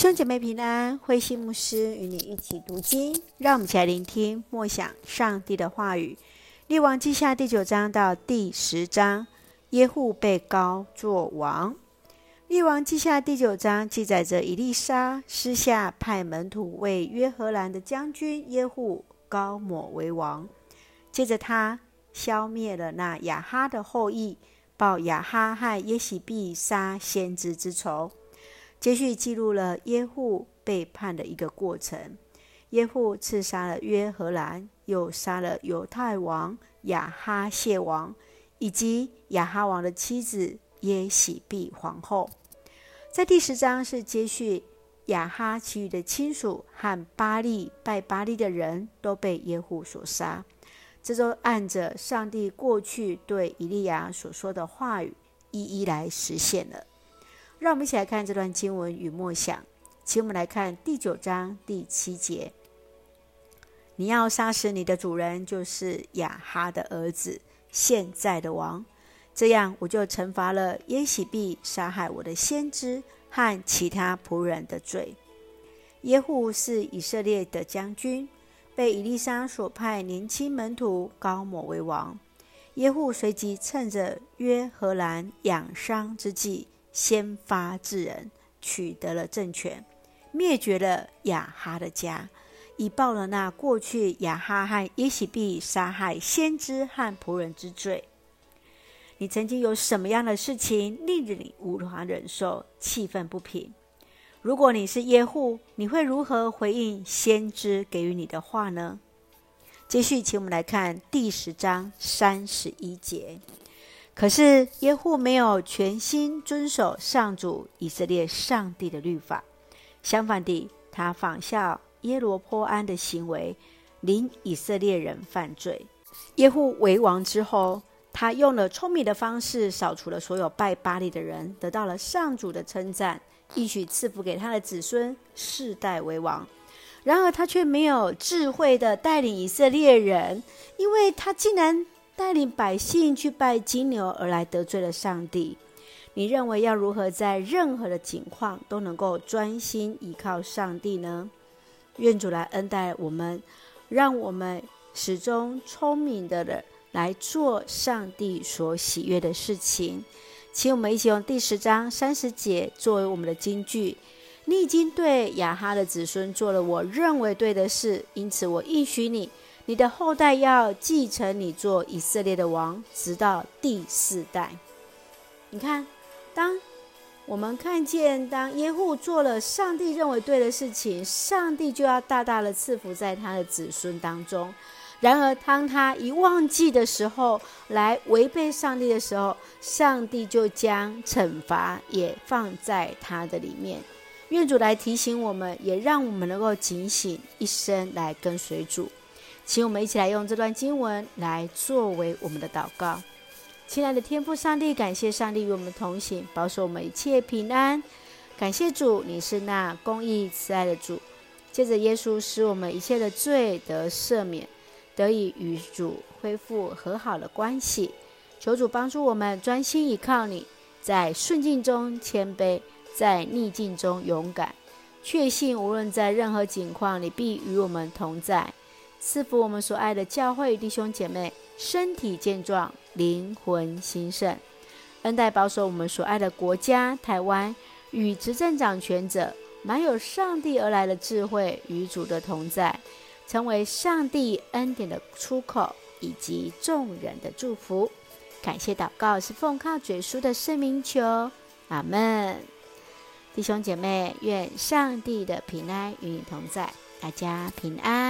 兄姐妹平安，慧馨牧师与你一起读经，让我们一起来聆听默想上帝的话语。列王记下第九章到第十章，耶户被高作王。列王记下第九章记载着以利沙私下派门徒为约荷兰的将军耶户高抹为王，接着他消灭了那雅哈的后裔，报雅哈和耶洗别杀先知之仇。接续记录了耶户背叛的一个过程。耶户刺杀了约荷兰，又杀了犹太王亚哈谢王，以及亚哈王的妻子耶洗别皇后。在第十章是接续亚哈其余的亲属和巴力拜巴力的人都被耶户所杀。这都按着上帝过去对以利亚所说的话语，一一来实现了。让我们一起来看这段经文与默想，请我们来看第九章第七节：你要杀死你的主人，就是亚哈的儿子，现在的王。这样，我就惩罚了耶洗别杀害我的先知和其他仆人的罪。耶户是以色列的将军，被以利沙所派年轻门徒膏抹为王。耶户随即趁着约荷兰养伤之际，先发制人，取得了政权，灭绝了亚哈的家，以报了那过去亚哈和耶洗必杀害先知和仆人之罪。你曾经有什么样的事情令你无法忍受、气愤不平？如果你是耶户，你会如何回应先知给予你的话呢？继续，请我们来看第十章三十一节。可是耶户没有全心遵守上主以色列上帝的律法，相反地，他仿效耶罗波安的行为，领以色列人犯罪。耶户为王之后，他用了聪明的方式扫除了所有拜巴力的人，得到了上主的称赞，一许赐福给他的子孙世代为王。然而他却没有智慧的带领以色列人，因为他竟然。带领百姓去拜金牛，而来得罪了上帝。你认为要如何在任何的情况都能够专心依靠上帝呢？愿主来恩待我们，让我们始终聪明的人来做上帝所喜悦的事情。请我们一起用第十章三十节作为我们的金句。你已经对亚哈的子孙做了我认为对的事，因此我应许你。你的后代要继承你做以色列的王，直到第四代。你看，当我们看见当耶户做了上帝认为对的事情，上帝就要大大的赐福在他的子孙当中。然而，当他一忘记的时候，来违背上帝的时候，上帝就将惩罚也放在他的里面。愿主来提醒我们，也让我们能够警醒，一生来跟随主。请我们一起来用这段经文来作为我们的祷告。亲爱的天父上帝，感谢上帝与我们同行，保守我们一切平安。感谢主，你是那公义慈爱的主。借着耶稣，使我们一切的罪得赦免，得以与主恢复和好的关系。求主帮助我们专心依靠你，在顺境中谦卑，在逆境中勇敢，确信无论在任何境况，你必与我们同在。赐福我们所爱的教会弟兄姐妹，身体健壮，灵魂兴盛，恩待保守我们所爱的国家台湾与执政掌权者，满有上帝而来的智慧与主的同在，成为上帝恩典的出口以及众人的祝福。感谢祷告是奉靠主耶稣的圣名求，阿门。弟兄姐妹，愿上帝的平安与你同在，大家平安。